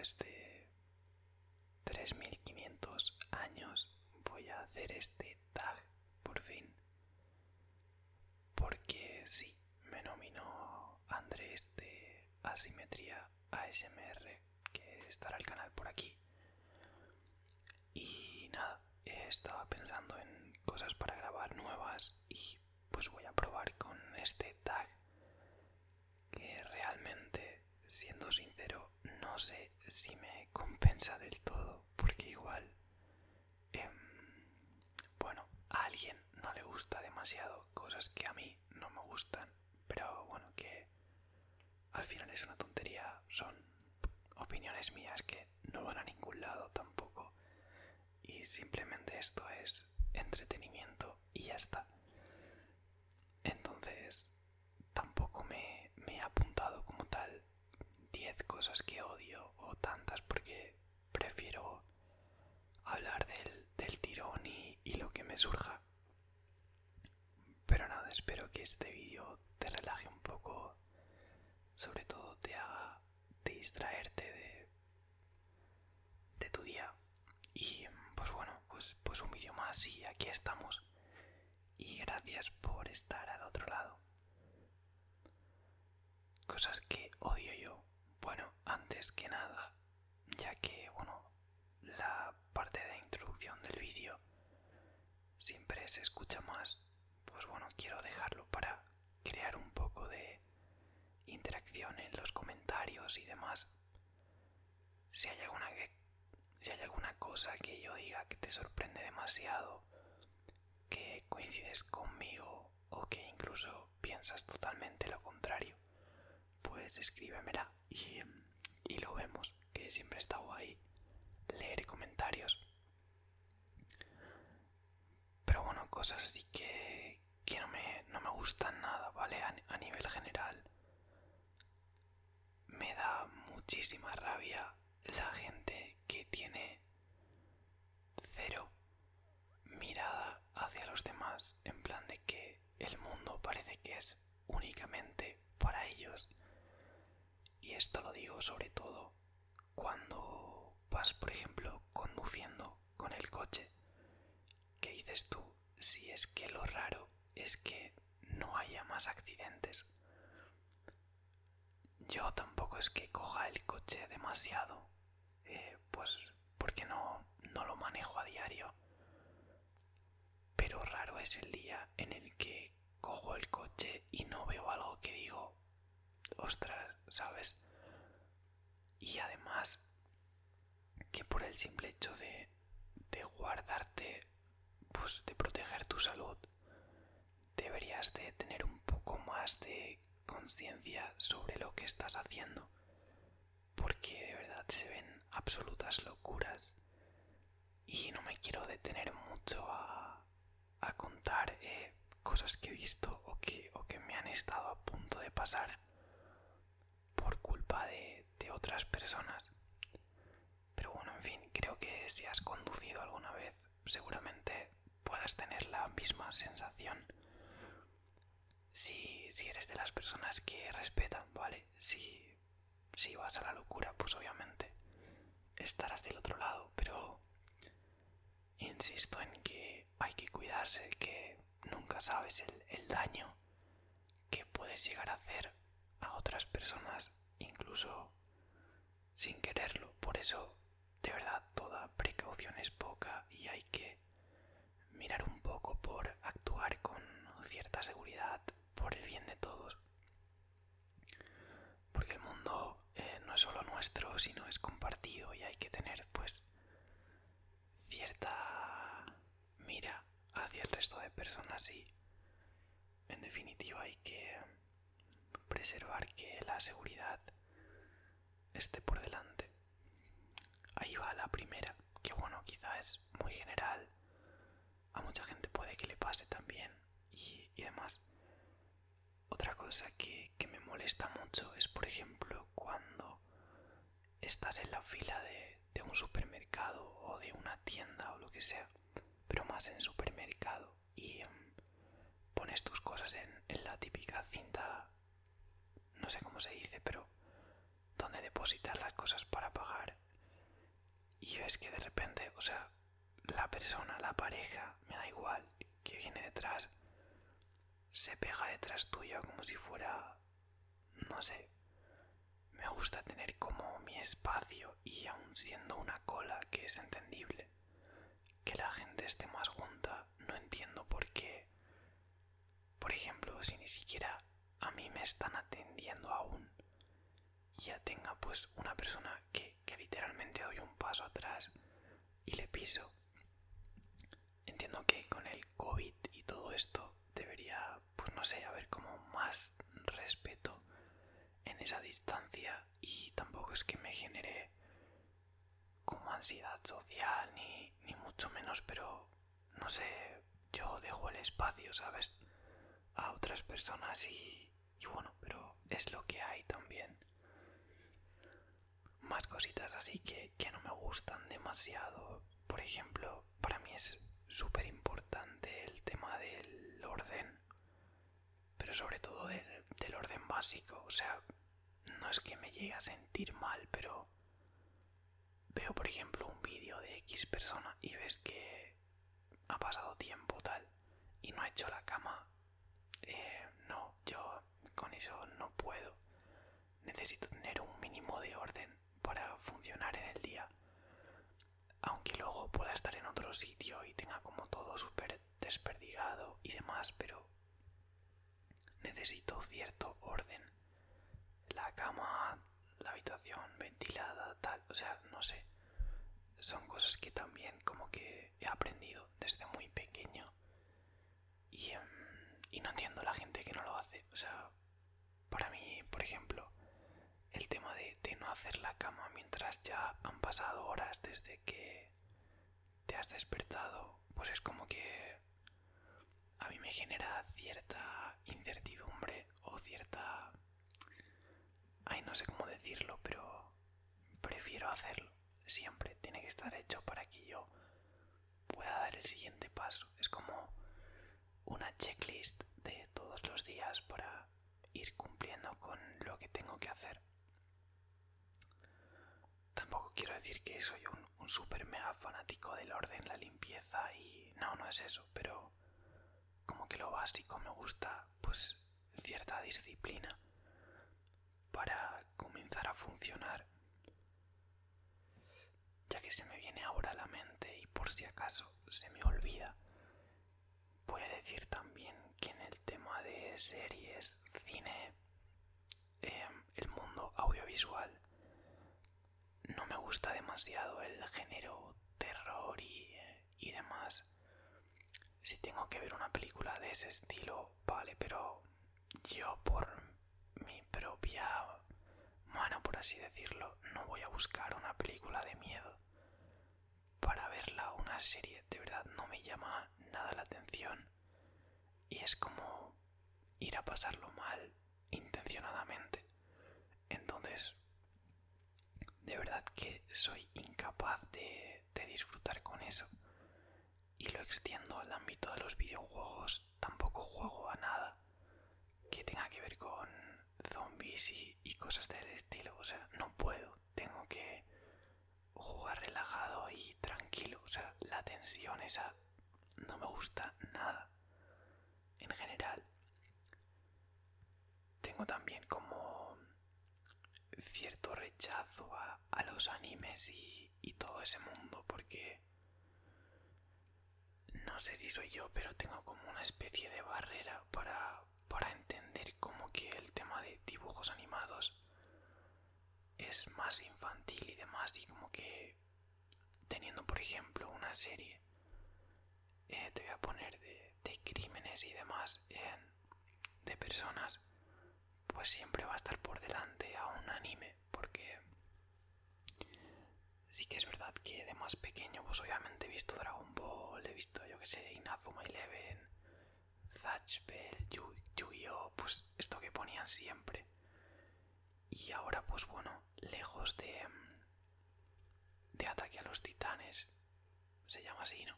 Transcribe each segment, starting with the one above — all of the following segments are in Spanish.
después de 3500 años voy a hacer este tag por fin. Porque sí, me nominó Andrés de Asimetría ASMR, que estará el canal por aquí. Y nada, estaba pensando en cosas para grabar nuevas y pues voy a probar con este tag que realmente, siendo sincero, no sé si me compensa del todo, porque igual, em, bueno, a alguien no le gusta demasiado cosas que a mí no me gustan, pero bueno, que al final es una tontería, son opiniones mías que no van a ningún lado tampoco, y simplemente esto es entretenimiento y ya está. Entonces, tampoco me, he apuntado como tal 10 cosas que odio porque prefiero hablar del, tirón y, y lo que me surja. Pero nada, espero que este vídeo te relaje un poco, sobre todo te haga distraerte de, de tu día. Y pues bueno, pues, pues un vídeo más y aquí estamos. Y gracias por estar al otro lado. Cosas que odio yo. Bueno, antes que nada, ya que, bueno, la parte de introducción del vídeo siempre se escucha más, pues bueno, quiero dejarlo para crear un poco de interacción en los comentarios y demás. Si hay alguna si hay alguna cosa que yo diga que te sorprende demasiado, que coincides conmigo o que incluso piensas totalmente lo contrario, pues escríbemela y, y lo vemos, que siempre estado ahí leer comentarios. Pero bueno, cosas así que, que no, me, no me gustan nada, ¿vale? a nivel general. Me da muchísima rabia la gente que tiene cero mirada hacia los demás, en plan de que el mundo parece que es únicamente para ellos. Y esto lo digo sobre todo cuando vas, por ejemplo, conduciendo con el coche. ¿Qué dices tú? Si es que lo raro es que no haya más accidentes. Yo tampoco es que coja el coche demasiado, eh, pues porque no, no lo manejo a diario. Pero raro es el día en el que cojo el coche y no veo algo que digo, ostras, ¿sabes? Y además, que por el simple hecho de, de guardarte, pues de proteger tu salud, deberías de tener un poco más de conciencia sobre lo que estás haciendo. Porque de verdad se ven absolutas locuras. Y no me quiero detener mucho a, a contar eh, cosas que he visto o que, o que me han estado a punto de pasar por culpa de, otras personas. Pero bueno, en fin, creo que si has conducido alguna vez, seguramente puedas tener la misma sensación. Si, si eres de las personas que respetan, ¿vale? Si, si vas a la locura, pues obviamente estarás del otro lado, pero insisto en que hay que cuidarse, que nunca sabes el, el daño que puedes llegar a hacer a otras personas, incluso sin quererlo. Por eso, de verdad, toda precaución es poca y hay que mirar un poco por actuar con cierta seguridad por el bien de todos. Porque el mundo eh, no es solo nuestro, sino es compartido y hay que tener pues cierta mira hacia el resto de personas y en definitiva hay que preservar que la seguridad esté por delante. Ahí va la primera, que bueno, quizá es muy general, a mucha gente puede que le pase también y, demás. Otra cosa que, que, me molesta mucho es, por ejemplo, cuando estás en la fila de, de, un supermercado o de una tienda o lo que sea, pero más en supermercado y um, pones tus cosas en, en, la típica cinta, no sé cómo se dice, pero donde depositar las cosas para pagar y ves que de repente, o sea, la persona, la pareja, me da igual, que viene detrás, se pega detrás tuyo como si fuera, no sé, me gusta tener como mi espacio y aún siendo una cola que es entendible, que la gente esté más junta, no entiendo por qué. Por ejemplo, si ni siquiera a mí me están atendiendo aún, ya tenga pues una persona que, que literalmente doy un paso atrás y le piso. Entiendo que con el COVID y todo esto debería, pues no sé, haber como más respeto en esa distancia y tampoco es que me genere como ansiedad social ni, ni mucho menos, pero no sé, yo dejo el espacio, ¿sabes? A otras personas y, y bueno, pero es lo que hay también. Más cositas así que, que no me gustan demasiado. Por ejemplo, para mí es súper importante el tema del orden, pero sobre todo del, del orden básico. O sea, no es que me llegue a sentir mal, pero veo, por ejemplo, un vídeo de X persona y ves que ha pasado tiempo tal y no ha hecho la cama. Eh, no, yo con eso no puedo. Necesito tener un mínimo de orden para funcionar en el día. Aunque luego pueda estar en otro sitio y tenga como todo súper desperdigado y demás, pero necesito cierto orden. La cama, la habitación ventilada, tal, o sea, no sé. Son cosas que también como que he aprendido desde muy pequeño. Y, em, y no entiendo la gente que no lo hace. O sea, para mí, por ejemplo, el tema de, de no hacer la mientras ya han pasado horas desde que te has despertado, pues es como que a mí me genera cierta incertidumbre o cierta... Ay, no sé cómo decirlo, pero prefiero hacerlo. Siempre tiene que estar hecho para que yo pueda dar el siguiente paso. Es como una checklist de todos los días para ir cumpliendo con lo que tengo que hacer. Tampoco quiero decir que soy un, un super mega fanático del orden, la limpieza y no, no es eso, pero como que lo básico me gusta pues cierta disciplina para comenzar a funcionar. Ya que se me viene ahora a la mente y por si acaso se me olvida, voy decir también que en el tema de series, cine, eh, el mundo audiovisual, no me gusta demasiado el género terror y, y demás. Tengo que ver una película de ese estilo, vale, pero yo por mi propia mano, por así decirlo, no voy a buscar una película de miedo para verla una serie. De verdad no me llama nada la atención. Y es como ir a pasarlo mal intencionadamente. Entonces, de verdad que soy incapaz de, de disfrutar con eso. Y lo extiendo al ámbito de los videojuegos. Tampoco juego a nada que tenga que ver con zombies y, y cosas del estilo. O sea, no puedo. Tengo que jugar relajado y tranquilo. O sea, la tensión esa no me gusta nada. En general. Tengo también como cierto rechazo a, a los animes y, y todo ese mundo porque no sé si soy yo, pero tengo como una especie de barrera para, para entender como que el tema de dibujos animados es más infantil y demás y como que teniendo por ejemplo una serie eh, te voy a poner de, de crímenes y demás en- de personas pues siempre va a estar por delante a un anime porque sí que es verdad que de más pequeño pues obviamente he visto Dragon Inazuma Eleven, Zatch Bell, Yu Yu-Gi-Oh, pues esto que ponían siempre. Y ahora, pues bueno, lejos de. Mm, de ataque a los titanes. Se llama así, ¿no?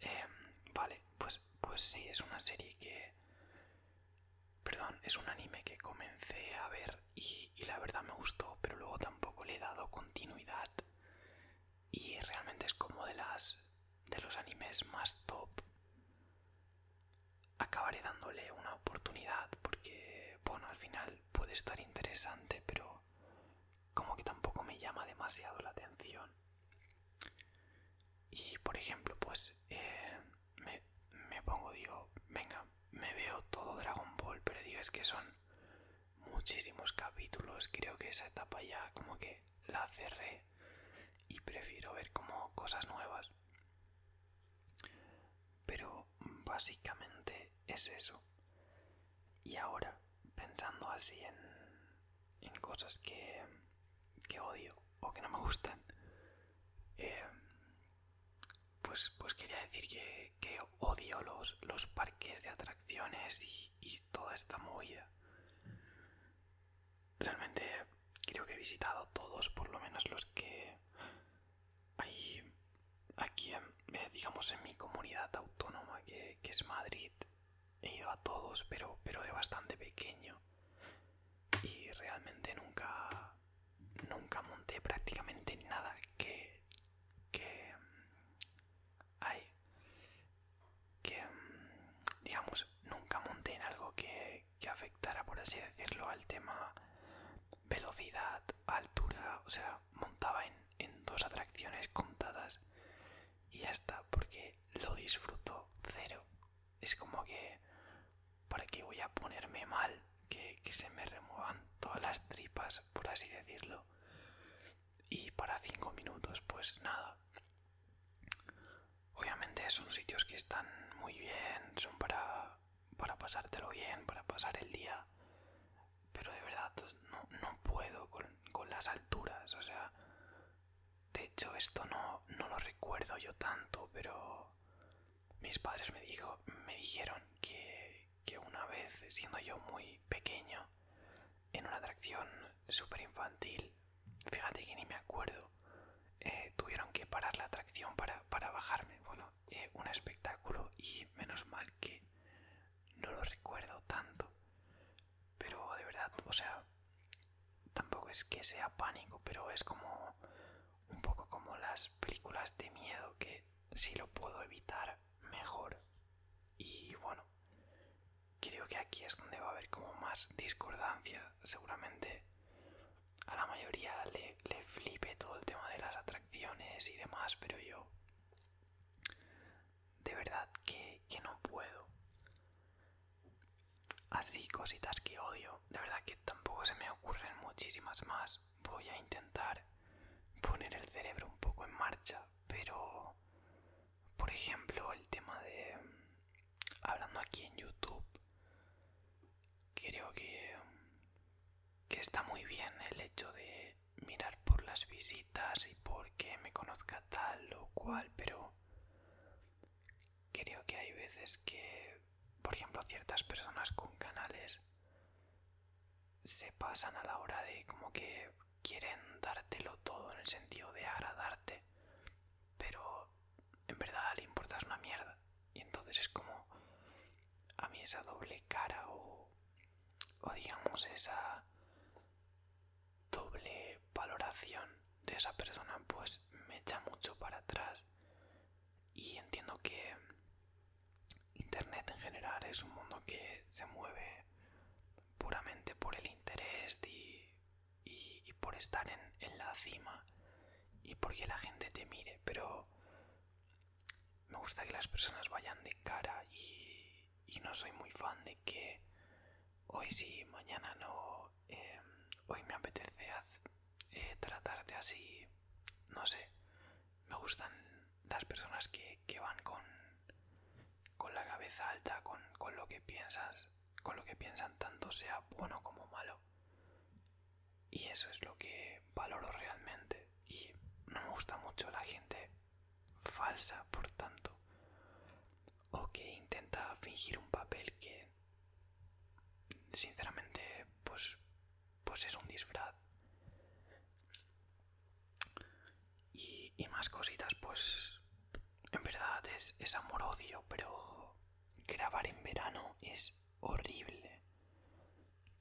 Em, vale, pues, pues sí, es una serie que. Perdón, es un anime que comencé a ver y la verdad me gustó, pero luego tampoco le he dado continuidad. Y realmente es como de las los animes más top, acabaré dándole una oportunidad porque, bueno, al final puede estar interesante, pero como que tampoco me llama demasiado la atención. Y, por ejemplo, pues eh, me, me pongo, digo, venga, me veo todo Dragon Ball, pero digo, es que son muchísimos capítulos, creo que esa etapa ya como que la cerré y prefiero ver como cosas nuevas. Pero básicamente es eso. Y ahora, pensando así en, en cosas que, que odio o que no me gustan, eh, pues, pues quería decir que, que odio los, los parques de atracciones y, y toda esta movida. Realmente creo que he visitado todos, por lo menos los que hay aquí, digamos, en mi comunidad autónoma, que, que es Madrid. He ido a todos, pero, pero de bastante pequeño. Y realmente nunca, nunca monté prácticamente nada que, que hay, que, digamos, nunca monté en algo que, que afectara, por así decirlo, al tema velocidad, altura, o sea, montaba en, en dos atracciones contadas y ya está, porque lo disfruto cero. Es como que, ¿para qué voy a ponerme mal? Que, que se me remuevan todas las tripas, por así decirlo. Y para cinco minutos, pues nada. Obviamente son sitios que están muy bien, son para, para pasártelo bien, para pasar el día. Pero de verdad no, no puedo con, con las alturas, o sea... De hecho, esto no, no lo recuerdo yo tanto, pero mis padres me, dijo, me dijeron que, que siendo yo muy pequeño, en una atracción súper infantil, fíjate que ni me acuerdo, eh, tuvieron que parar la atracción para, para bajarme. Bueno, eh, un espectáculo y menos mal que no lo recuerdo tanto. Pero de verdad, o sea, tampoco es que sea pánico, pero es como un poco como las películas de miedo que si lo puedo evitar mejor. Y bueno, creo que aquí es donde va a haber como más discordancia. Seguramente a la mayoría le, le flipe todo el tema de las atracciones y demás, pero yo de verdad que, que no puedo. Así cositas que odio, de verdad que tampoco se me ocurren muchísimas más. Voy a intentar poner el cerebro un poco en marcha, pero por ejemplo el tema de hablando aquí en YouTube creo que que está muy bien el hecho de mirar por las visitas y porque me conozca tal o cual, pero creo que hay veces que, por ejemplo, ciertas personas con canales se pasan a la hora de como que quieren dártelo todo en el sentido de agradarte, pero en verdad le importas una mierda. Y entonces es como a mí esa doble cara o, o digamos esa doble valoración de esa persona pues me echa para atrás. Y entiendo que internet en general es un mundo que se mueve puramente por el interés y, y, por estar en, la cima y porque la gente te mire. Pero me gusta que las personas vayan de cara y, no soy muy fan de que hoy sí, mañana no, eh, hoy me apetece eh, tratarte así, no sé, gustan las personas que, que van con, con la cabeza alta, con, con lo que piensas, con lo que piensan tanto sea bueno como malo. Y eso es lo que valoro realmente. Y no me gusta mucho la gente falsa, por tanto. O que intenta fingir un papel que sinceramente pues pues es un disfraz y, más cositas pues en verdad es, es amor odio pero grabar en verano es horrible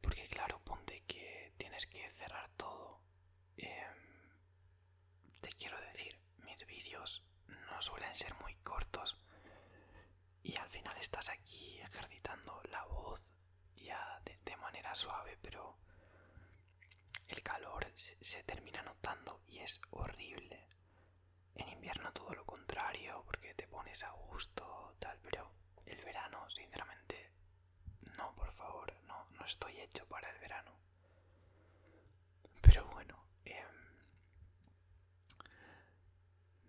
porque claro ponte que tienes que cerrar todo em, te quiero decir mis vídeos no suelen ser muy cortos y al final estás aquí ejercitando la voz ya de, de manera suave, pero se termina notando y es horrible. Invierno todo lo contrario, porque te pones a gusto, tal, pero el verano, sinceramente, no, por favor, no, no estoy hecho para el verano. Pero bueno, em,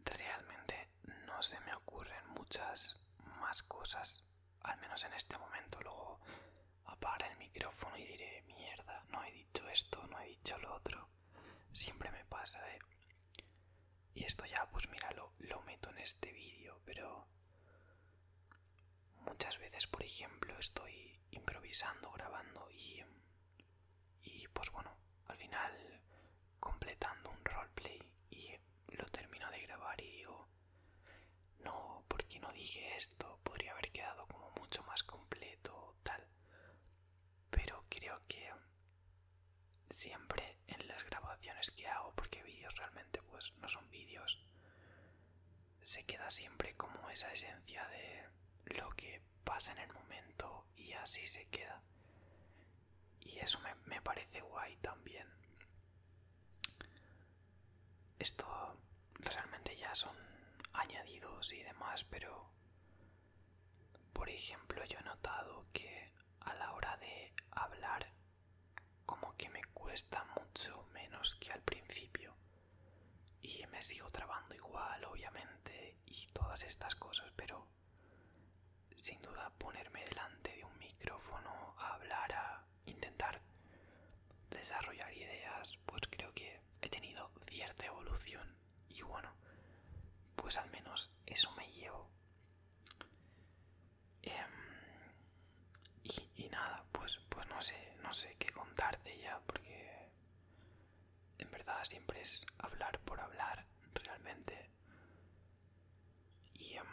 realmente no se me ocurren muchas más cosas, al menos en este momento. Luego apagaré el micrófono y diré, mierda, no he dicho esto, no he dicho lo otro. Siempre me pasa, ¿eh? Y esto ya, pues mira, lo, lo meto en este vídeo, pero muchas veces, por ejemplo, estoy improvisando, grabando y, y pues bueno, al final completando un roleplay y lo termino de grabar y digo, no, porque no dije esto? Podría haber quedado como mucho más completo, tal. Pero creo que siempre en las grabaciones que hago, porque vídeos realmente pues no son vídeos, se queda siempre como esa esencia de lo que pasa en el momento y así se queda. Y eso me, me parece guay también. Esto realmente ya son añadidos y demás, pero por ejemplo yo he notado que a la hora de hablar como que me cuesta mucho menos que al principio y me sigo trabando igual obviamente y todas estas cosas pero sin duda ponerme delante de un micrófono a hablar a intentar desarrollar ideas pues creo que he tenido cierta evolución. Y bueno pues al menos eso me llevo. Em, y, nada pues pues no sé no sé qué contarte ya porque en verdad siempre es hablar realmente y em,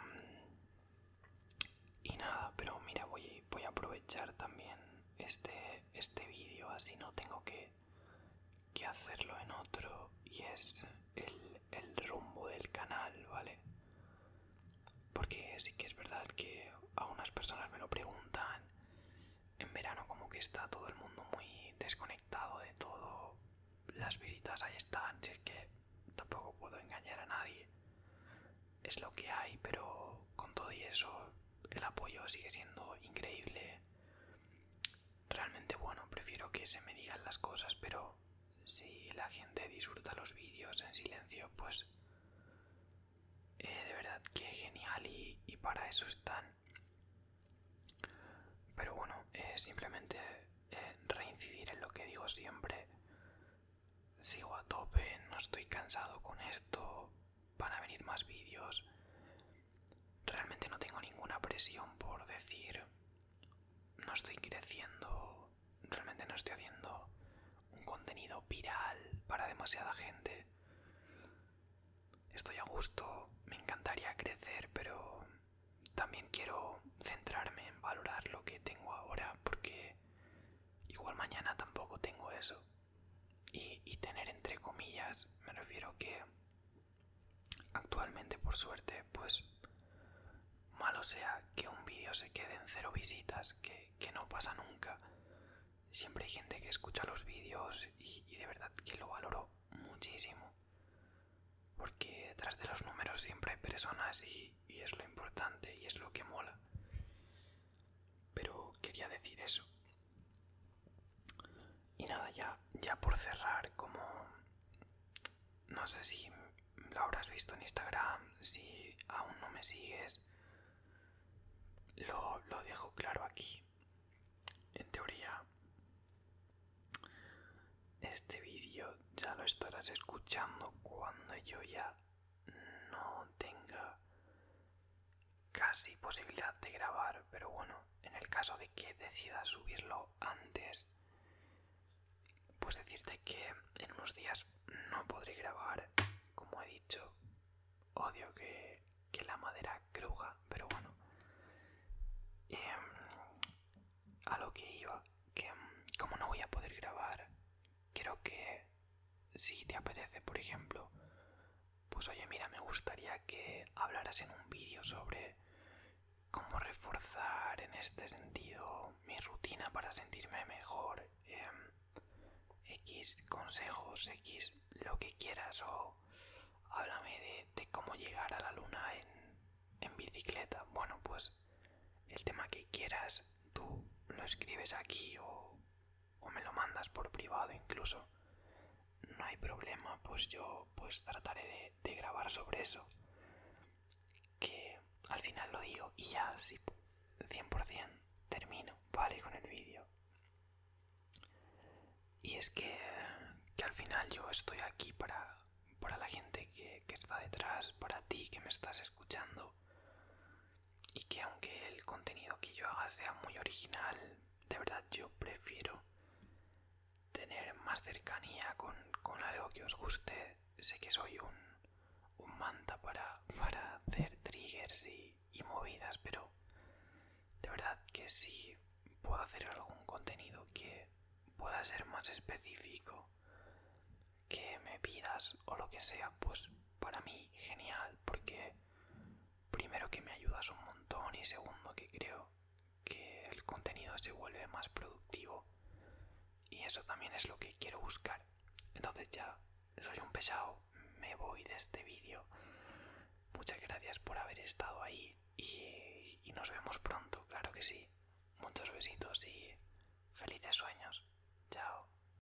y nada pero mira voy voy a aprovechar también este este vídeo así no tengo que que hacerlo en otro y es el, el rumbo del canal, ¿vale? Porque sí que es verdad que a unas personas me lo preguntan. En verano como que está todo el mundo muy desconectado de todo. Las visitas ahí están, si es que tampoco puedo engañar a nadie. Es lo que hay, pero con todo y eso el apoyo sigue siendo increíble. Realmente bueno, prefiero que se me digan las cosas, pero si la gente disfruta los vídeos en silencio, pues eh, de verdad que genial y, para eso están. Pero bueno, eh, simplemente eh, reincidir en lo que digo siempre. Sigo a tope, no estoy cansado con esto, van a venir más vídeos. Realmente no tengo ninguna presión por decir no estoy creciendo, no estoy haciendo contenido viral para demasiada gente. Estoy a gusto, me encantaría crecer, pero también quiero centrarme en valorar lo que tengo ahora porque igual mañana tampoco tengo eso. Y, y tener entre comillas, me refiero que actualmente por suerte pues malo sea que un vídeo se quede en cero visitas, que, que no pasa nunca siempre hay gente que escucha los vídeos y, de verdad que lo valoro muchísimo. Porque detrás de los números siempre hay personas y, y es lo importante y es lo que mola. Pero quería decir eso. Y nada, ya, ya por cerrar, como no sé si lo habrás visto en Instagram, si aún no me sigues, lo, lo dejo claro aquí. En teoría, este vídeo ya lo estarás escuchando cuando yo ya no tenga casi posibilidad de grabar, pero bueno, en el caso de que decida subirlo antes, pues decirte que en unos días no podré grabar, como he dicho, odio que, la madera cruja, pero bueno. Em, a lo que iba, que como no voy a poder grabar creo que si te apetece, por ejemplo, pues oye, mira, me gustaría que hablaras en un vídeo sobre cómo reforzar en este sentido mi rutina para sentirme mejor. Em, X consejos, X lo que quieras o háblame de, cómo llegar a la luna en, en bicicleta. Bueno, pues el tema que quieras, tú lo escribes aquí o, o me lo mandas por privado incluso. Problema, pues yo pues trataré de, grabar sobre eso. Que al final lo digo y ya, si 100% termino, ¿vale? Con el vídeo. Y es que, que al final yo estoy aquí para, para la gente que, que está detrás, para ti que me estás escuchando. Y que aunque el contenido que yo haga sea muy original, de verdad yo prefiero tener más cercanía con, con algo que os guste. Sé que soy un, manta para, para hacer triggers y, y movidas, pero de verdad que si puedo hacer algún contenido que pueda ser más específico, que me pidas o lo que sea, pues para mí genial, porque primero que me ayudas un montón y segundo que creo que el contenido se vuelve más productivo y eso también es lo que quiero buscar. Entonces ya soy un pesado, me voy de este vídeo. Muchas gracias por haber estado ahí y, y nos vemos pronto, claro que sí. Muchos besitos y felices sueños. Chao.